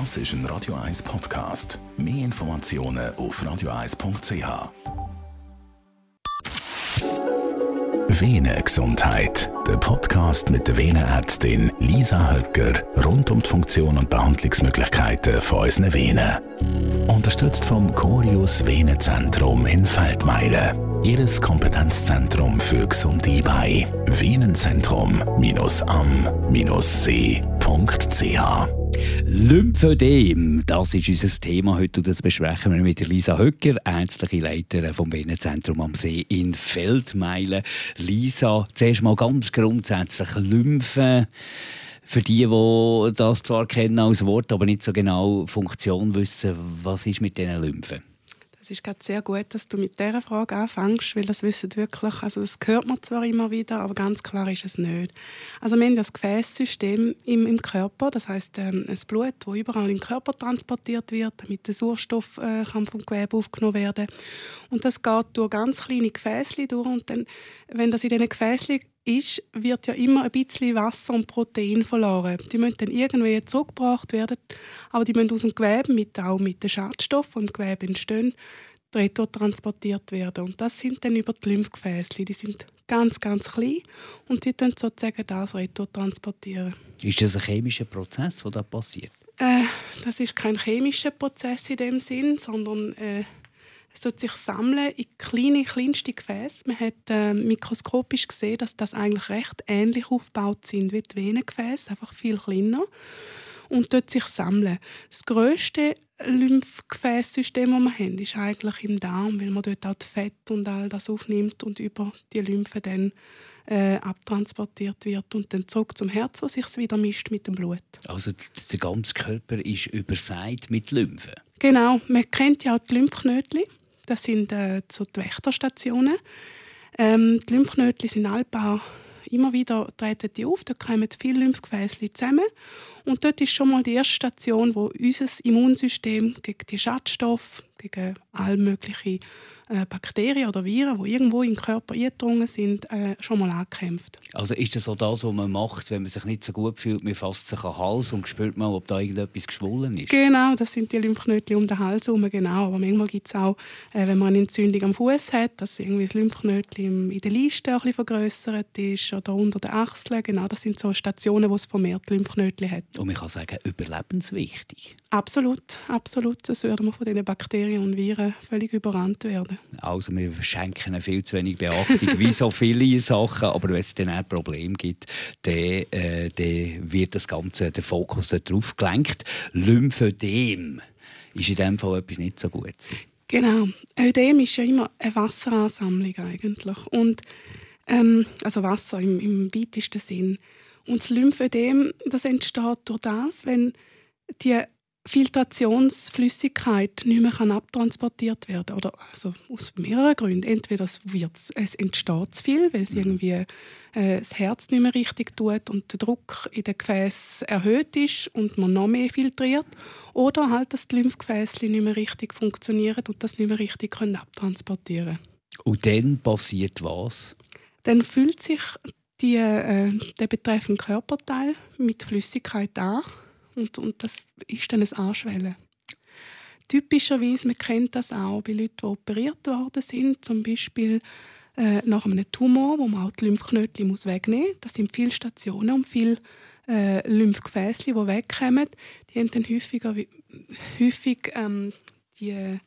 Das ist ein Radio 1 Podcast. Mehr Informationen auf radio1.ch. Venengesundheit. Der Podcast mit der Venenärztin Lisa Höcker rund um die Funktion und Behandlungsmöglichkeiten von unseren Venen. Unterstützt vom Corius Venenzentrum in Feldmeilen. Ihres Kompetenzzentrum für gesunde Beine. Venenzentrum-am-see.ch Lymphödem, das ist unser Thema heute und das besprechen wir mit Lisa Höcker, ärztliche Leiterin vom Venenzentrum am See in Feldmeilen. Lisa, zuerst mal ganz grundsätzlich Lymphe. Für die, die das zwar kennen als Wort, aber nicht so genau Funktion wissen, was ist mit diesen Lymphen? Es ist gerade sehr gut, dass du mit dieser Frage anfängst, weil das wissen wirklich, also das hört man zwar immer wieder, aber ganz klar ist es nicht. Also wir haben das Gefäßsystem im, im Körper, das heißt ähm, ein Blut, das überall im Körper transportiert wird, damit der Sauerstoff äh, kann vom Gewebe aufgenommen werden und das geht durch ganz kleine Gefäße durch und dann, wenn das in diesen Gefäßen ist, wird ja immer ein bisschen Wasser und Protein verloren. Die müssen dann irgendwie zurückgebracht werden, aber die müssen aus dem Gewebe, mit, auch mit den Schadstoffen, die im Gewebe entstehen, retour transportiert werden. Und das sind dann über die Lymphgefäße. Die sind ganz, ganz klein und die dann sozusagen das retour transportieren. Ist das ein chemischer Prozess, der da passiert? Äh, das ist kein chemischer Prozess in dem Sinn, sondern äh, es tut sich sammeln in kleine, kleinste Gefäße. Man hat äh, mikroskopisch gesehen, dass das eigentlich recht ähnlich aufgebaut sind wie die Venengefäße, einfach viel kleiner. Und dort sich sammeln. Das grösste Lymphgefäßsystem, das wir haben, ist eigentlich im Darm, weil man dort auch das Fett und all das aufnimmt und über die Lymphe dann äh, abtransportiert wird und dann zurück zum Herz, wo sich wieder mischt mit dem Blut. Also der ganze Körper ist übersät mit Lymphe? Genau, man kennt ja auch die Lymphknötchen. Das sind äh, so die Wächterstationen. Ähm, die Lymphknötchen sind paar immer wieder treten die auf, da kommen viele Lymphgefäße zusammen und dort ist schon mal die erste Station, wo unser Immunsystem gegen die Schadstoffe, gegen all mögliche äh, Bakterien oder Viren, die irgendwo im Körper eingedrungen sind, äh, schon mal angekämpft. Also ist das so das, was man macht, wenn man sich nicht so gut fühlt, man fasst sich an den Hals und spürt mal, ob da irgendetwas geschwollen ist? Genau, das sind die Lymphknötchen um den Hals herum, genau. Aber manchmal gibt es auch, äh, wenn man eine Entzündung am Fuß hat, dass irgendwie das Lymphknötchen in der Liste ein bisschen vergrößert ist oder unter den Achseln. Genau, das sind so Stationen, wo es vermehrt Lymphknötchen hat. Und man kann sagen, überlebenswichtig. Absolut, absolut. Das würde man von diesen Bakterien und Viren völlig überrannt werden. Also wir schenken viel zu wenig Beachtung, wie so viele Sachen. Aber wenn es dann ein Problem gibt, dann, äh, dann wird das Ganze, der Fokus darauf gelenkt. Lymphödem ist in dem Fall etwas nicht so Gutes. Genau. Ödem ist ja immer eine Wasseransammlung eigentlich. Und, ähm, also Wasser im, im weitesten Sinn. Und das Lymphödem das entsteht durch das, wenn die Filtrationsflüssigkeit nicht mehr abtransportiert werden oder also aus mehreren Gründen. Entweder es, wird, es entsteht zu viel, weil es mhm. irgendwie äh, das Herz nicht mehr richtig tut und der Druck in den Gefäßen erhöht ist und man noch mehr filtriert. Oder halt, dass die Lymphgefäße nicht mehr richtig funktionieren und das nicht mehr richtig können abtransportieren Und dann passiert was? Dann fühlt sich die, äh, der betreffende Körperteil mit Flüssigkeit an und, und das ist dann ein Anschwellen. Typischerweise, man kennt das auch bei Leuten, die operiert worden sind, zum Beispiel äh, nach einem Tumor, wo man auch die Lymphknötchen muss wegnehmen muss. Das sind viele Stationen und viele äh, Lymphgefäße, die wegkommen. Die haben dann häufiger, häufig ähm, die äh,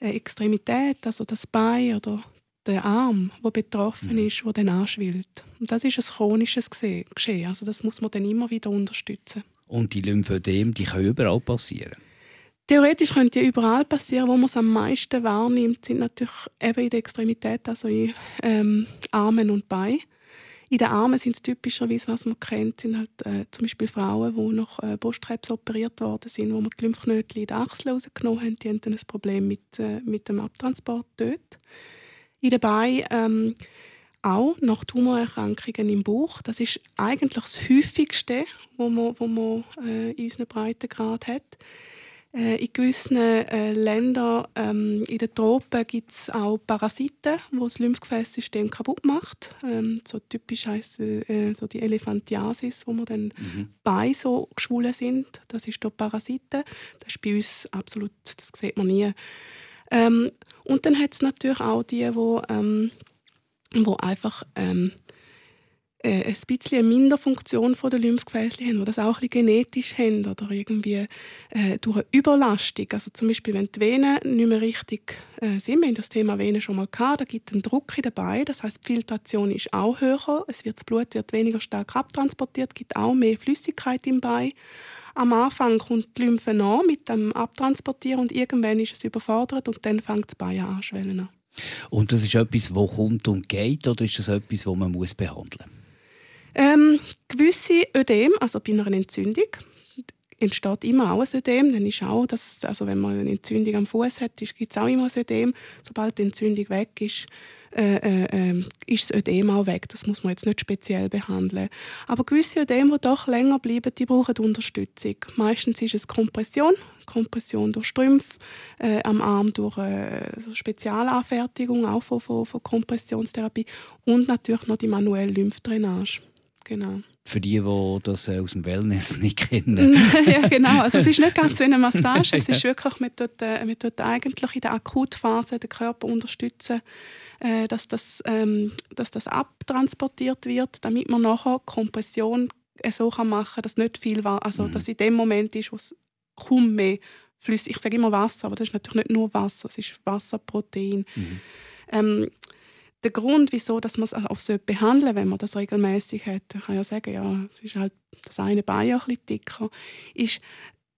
Extremität, also das Bein oder der Arm, der betroffen mhm. ist, der dann anschwillt. Und das ist ein chronisches Geschehen. Also das muss man dann immer wieder unterstützen. Und die Lymphödem, die können überall passieren? Theoretisch können die überall passieren. Wo man es am meisten wahrnimmt, sind natürlich eben in der Extremität, also in ähm, Armen und Beinen. In den Armen sind es typischerweise, was man kennt, sind halt äh, zum Beispiel Frauen, die nach äh, Brustkrebs operiert worden sind, wo man die Lymphknötchen in die Achsel rausgenommen haben. Die haben dann ein Problem mit, äh, mit dem Abtransport dort. In den Beinen ähm, auch nach Tumorerkrankungen im Bauch. Das ist eigentlich das häufigste, was man, wo man äh, in unserem Breitengrad hat. Äh, in gewissen äh, Ländern ähm, in den Tropen gibt es auch Parasiten, die das Lymphgefäßsystem kaputt macht. Ähm, so typisch heisst äh, so die Elephantiasis, wo man dann mhm. Beine so geschwollen sind. Das ist dort Parasiten. Das ist bei uns absolut, das sieht man nie. Ähm, und dann hat es natürlich auch die, die, wo einfach ähm, äh, ein bisschen eine Minderfunktion der Lymphgefäße haben, die das auch ein bisschen genetisch haben oder irgendwie äh, durch eine Überlastung. Also zum Beispiel, wenn die Venen nicht mehr richtig äh, sind, wir haben das Thema Venen schon mal gehabt, da gibt es einen Druck in den Beinen, das heißt die Filtration ist auch höher, es wird, das Blut wird weniger stark abtransportiert, gibt auch mehr Flüssigkeit im Bein. Am Anfang kommt die Lymphe nach mit dem Abtransportieren und irgendwann ist es überfordert und dann fängt das Bein an schwellen Und das ist etwas, das kommt und geht oder ist das etwas, das man muss behandeln muss? Ähm, gewisse Ödem, also bei einer Entzündung, entsteht immer auch ein Ödem. Dann ist auch das, also wenn man eine Entzündung am Fuß hat, gibt es auch immer ein Ödem. Sobald die Entzündung weg ist, äh, äh, ähm, ist das Ödem auch weg. Das muss man jetzt nicht speziell behandeln. Aber gewisse Ödem, die doch länger bleiben, die brauchen Unterstützung. Meistens ist es Kompression, Kompression durch Strümpfe, äh, am Arm durch äh, so Spezialanfertigung auch von, von, von Kompressionstherapie und natürlich noch die manuelle Lymphdrainage. Genau. Für die, die das äh, aus dem Wellness nicht kennen. ja, genau. Also es ist nicht ganz so eine Massage. Es ist wirklich, tut, äh, man tut eigentlich in der Akutphase den Körper unterstützen, äh, dass, das, ähm, dass das abtransportiert wird, damit man nachher Kompression so kann machen kann, dass nicht viel war, also mhm. dass in dem Moment ist, wo es kaum mehr flüssig, ich sage immer Wasser, aber das ist natürlich nicht nur Wasser, es ist Wasserprotein. Mhm. Ähm, der Grund, wieso dass man es auch so behandeln wenn man das regelmäßig hat, ich kann ja sagen, ja, es ist halt das eine Bein ein bisschen dicker, ist,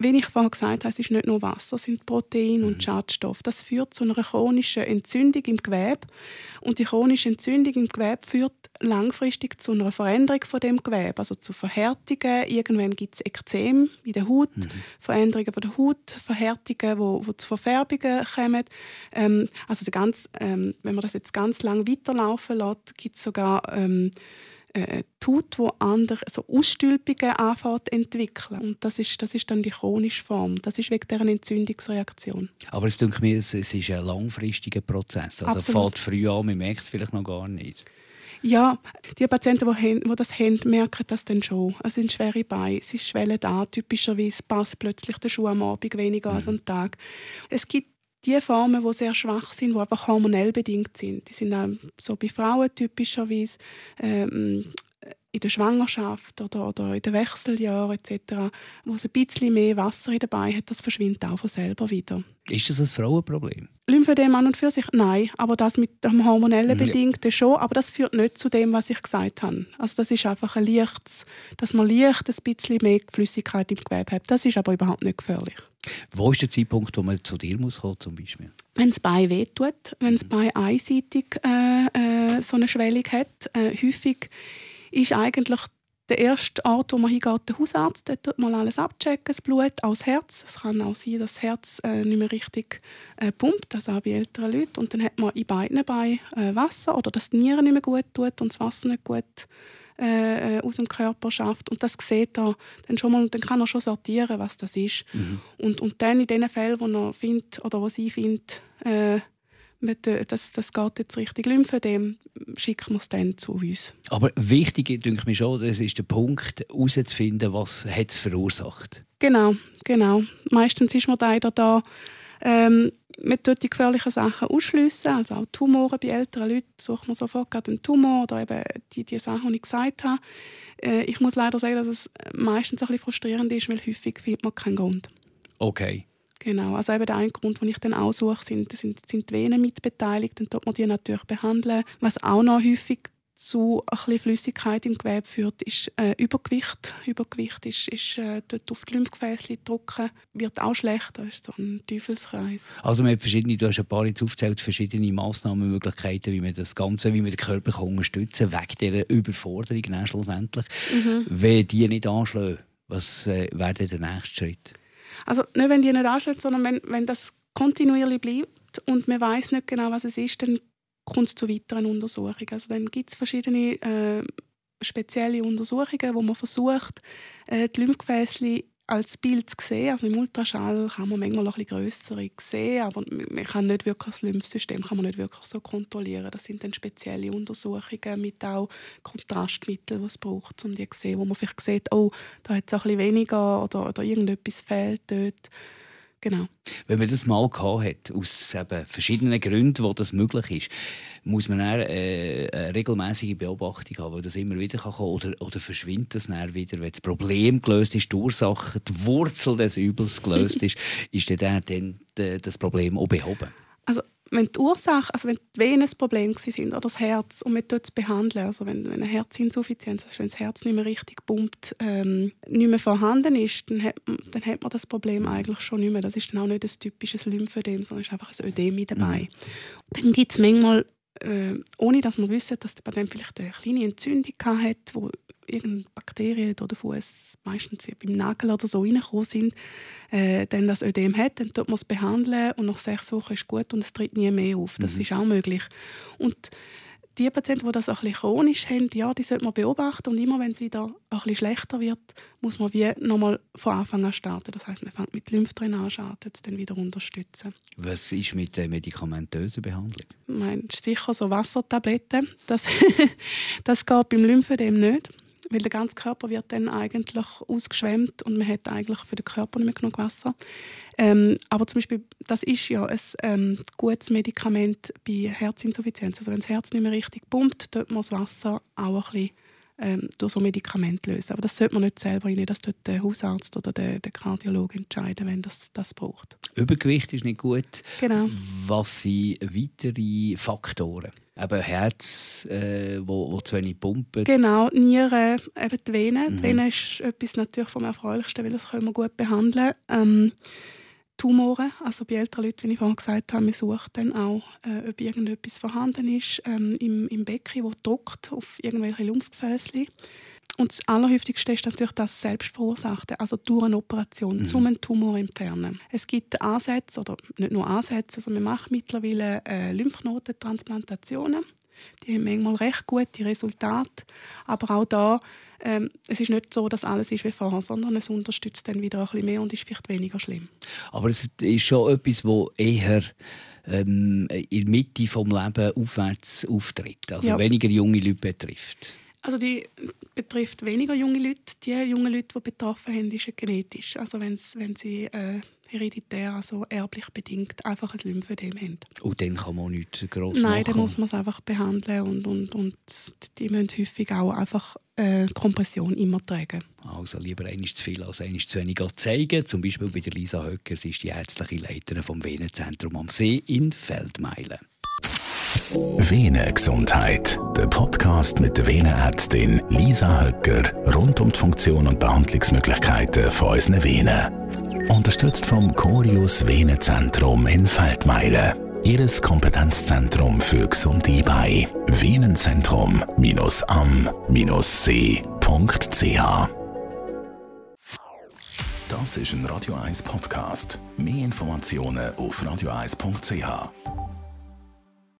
wie ich vorhin gesagt habe, es ist nicht nur Wasser, es sind Proteine und mhm. Schadstoffe. Das führt zu einer chronischen Entzündung im Gewebe. Und die chronische Entzündung im Gewebe führt langfristig zu einer Veränderung von dem Gewebe, also zu Verhärtungen. Irgendwann gibt es Ekzem in der Haut, mhm. Veränderungen von der Haut, Verhärtungen, wo, wo zu Verfärbungen kommen. Ähm, also ganz, ähm, wenn man das jetzt ganz lang weiterlaufen lässt, gibt es sogar ähm, äh, tut, wo andere so Ausstülpungen anfängt entwickeln. Und das ist, das ist dann die chronische Form. Das ist wegen deren Entzündungsreaktion. Aber es denke mir, es, es ist ein langfristiger Prozess. Also es fängt früh an, man merkt es vielleicht noch gar nicht. Ja, die Patienten, die, die das haben, merken das dann schon. Es sind schwere Beine, sie schwellen an. Typischerweise passt plötzlich der Schuh am Abend weniger mhm. als am Tag. Es gibt die Formen, die sehr schwach sind, die einfach hormonell bedingt sind. Die sind auch so bei Frauen typischerweise ähm, in der Schwangerschaft oder, oder in den Wechseljahren etc., wo es ein bisschen mehr Wasser in dabei hat, das verschwindet auch von selber wieder. Ist das ein Frauenproblem? Lymphödem an und für sich? Nein, aber das mit dem hormonellen Bedingten schon, aber das führt nicht zu dem, was ich gesagt habe. Also das ist einfach ein leichtes, dass man leicht ein bisschen mehr Flüssigkeit im Gewebe hat. Das ist aber überhaupt nicht gefährlich. Wo ist der Zeitpunkt, wo man zu dir muss kommen, zum Beispiel? Wenn das Bein wehtut, wenn das Bein einseitig äh, äh, so eine Schwellung hat, äh, häufig ist eigentlich der erste Ort, wo man hingeht, der Hausarzt. Der tut mal alles abchecken, das Blut, auch das Herz. Es kann auch sein, dass das Herz äh, nicht mehr richtig äh, pumpt, also auch bei älteren Leuten. Und dann hat man in beiden Beinen äh, Wasser oder dass die Nieren nicht mehr gut tut und das Wasser nicht gut äh, äh, aus dem Körper schafft. Und das sieht er dann schon mal, dann kann er schon sortieren, was das ist. Mhm. Und, und dann in den Fällen, wo er findet oder wo sie findet, äh, das, das geht jetzt richtig Lymphödem, schicken wir es dann zu uns. Aber wichtig, denke ich mir schon, das ist der Punkt, herauszufinden, was es verursacht. Genau, genau. Meistens ist man da, da ähm, man tut die gefährlichen Sachen ausschliessen, also auch Tumoren bei älteren Leuten sucht man sofort gerade einen Tumor oder eben die, die Sachen, die ich gesagt habe. Äh, ich muss leider sagen, dass es meistens ein bisschen frustrierend ist, weil häufig findet man keinen Grund. Okay. Genau, also eben der eine Grund, den ich dann aussuche, sind, sind, sind die Venen mitbeteiligt, dann tut man die natürlich behandeln. Was auch noch häufig zu ein bisschen Flüssigkeit im Gewebe führt, ist äh, Übergewicht. Übergewicht ist, ist äh, dort auf die Lymphgefäße drücken, wird auch schlechter, ist so ein Teufelskreis. Also man hat verschiedene, du hast ein paar jetzt aufgezählt, verschiedene Massnahmenmöglichkeiten, wie man das Ganze, wie man den Körper kann unterstützen kann, wegen dieser Überforderung dann schlussendlich. Mhm. Wenn die nicht anschlagen, was äh, wäre der nächste Schritt? Also nicht, wenn die nicht anschlägt, sondern wenn, wenn das kontinuierlich bleibt und man weiß nicht genau, was es ist, dann kommt es zu weiteren Untersuchungen. Also dann gibt es verschiedene äh, spezielle Untersuchungen, wo man versucht, äh, die Lymphgefäße als Bild sehen. Also im Ultraschall kann man manchmal ein bisschen grössere sehen, aber man kann nicht wirklich das Lymphsystem kann man nicht wirklich so kontrollieren. Das sind dann spezielle Untersuchungen mit auch Kontrastmitteln, die es braucht, um die zu sehen, wo man vielleicht sieht, oh, da hat es ein bisschen weniger oder, oder irgendetwas fehlt dort. Genau. Wenn man das mal gehabt hat, aus eben verschiedenen Gründen, wo das möglich ist, muss man dann, äh, eine regelmäßige Beobachtung haben, weil das immer wieder kann kommen oder, oder verschwindet das dann wieder, wenn das Problem gelöst ist, die Ursache, die Wurzel des Übels gelöst ist, ist dann, dann das Problem auch behoben? Also wenn die Ursache, also wenn die Venen das Problem sind oder das Herz und man dort behandeln, also wenn, wenn eine Herzinsuffizienz, also wenn das Herz nicht mehr richtig pumpt, ähm, nicht mehr vorhanden ist, dann hat, dann hat man das Problem eigentlich schon nicht mehr. Das ist dann auch nicht ein typisches Lymphödem, sondern ist einfach ein Ödem dabei. Mhm. Dann gibt es manchmal äh, ohne dass wir wissen, dass der Patient vielleicht eine kleine Entzündung hat, wo irgendeine Bakterien oder Fuß meistens beim Nagel oder so reingekommen sind, äh, dann das Ödem hat, dann tut man es behandeln und nach sechs Wochen ist gut und es tritt nie mehr auf. Das mhm. ist auch möglich. Und die Patienten, die das ein bisschen chronisch haben, ja, die sollte man beobachten und immer wenn es wieder ein bisschen schlechter wird, muss man wie nochmal von Anfang an starten. Das heißt, man fängt mit Lymphdrainage an, und dann wieder unterstützen. Was ist mit der medikamentösen Behandlung? Ich sicher so Wassertabletten. Das, das geht beim Lymphödem nicht weil der ganze Körper wird dann eigentlich ausgeschwemmt und man hat eigentlich für den Körper nicht mehr genug Wasser. Ähm, aber zum Beispiel, das ist ja ein ähm, gutes Medikament bei Herzinsuffizienz. Also wenn das Herz nicht mehr richtig pumpt, tut man das Wasser auch ein bisschen ähm, durch so Medikamente lösen. Aber das sollte man nicht selber rein, das tut der Hausarzt oder der, der Kardiologe entscheiden, wenn das das braucht. Übergewicht ist nicht gut. Genau. Was sind weitere Faktoren? Eben Herz, äh, wo, wo zu wenig pumpen. Genau, Nieren, eben die Venen. Mhm. Die Venen ist etwas natürlich vom Erfreulichsten, weil das können wir gut behandeln. Ähm, Tumoren, also bei älteren Leuten, wie ich vorhin gesagt habe, man sucht dann auch, äh, ob irgendetwas vorhanden ist ähm, im, im Becken, wo drückt auf irgendwelche Lymphgefäße. Und das Allerhäufigste ist natürlich das Selbstverursachte, also durch eine Operation, mhm. um einen Tumor zu entfernen. Es gibt Ansätze, oder nicht nur Ansätze, also man macht mittlerweile äh, Lymphknotentransplantationen. Die haben manchmal recht gute Resultate, aber auch da ähm, es ist nicht so, dass alles ist wie vorher, sondern es unterstützt dann wieder ein bisschen mehr und ist vielleicht weniger schlimm. Aber es ist schon etwas, wo eher ähm, in der Mitte des Lebens aufwärts auftritt, also ja. weniger junge Leute betrifft. Also die betrifft weniger junge Leute. Die jungen Leute, die betroffen sind, ist genetisch. Also wenn sie äh, hereditär, also erblich bedingt, einfach ein Lymphödem haben. Und dann kann man nichts gross Nein, dann muss man es einfach behandeln und, und, und die müssen häufig auch einfach äh, Kompression immer tragen. Also lieber eines zu viel als eines zu wenig zeigen. Zum Beispiel bei der Lisa Höcker, sie ist die ärztliche Leiterin vom Venenzentrum am See in Feldmeilen. Venengesundheit, der Podcast mit der Venenärztin Lisa Höcker rund um die Funktion und Behandlungsmöglichkeiten von unseren Venen. Unterstützt vom Corius Venenzentrum in Feldmeilen. Ihres Kompetenzzentrum für gesunde Bei. Venenzentrum-am-see.ch Das ist ein Radio 1 Podcast. Mehr Informationen auf radio1.ch.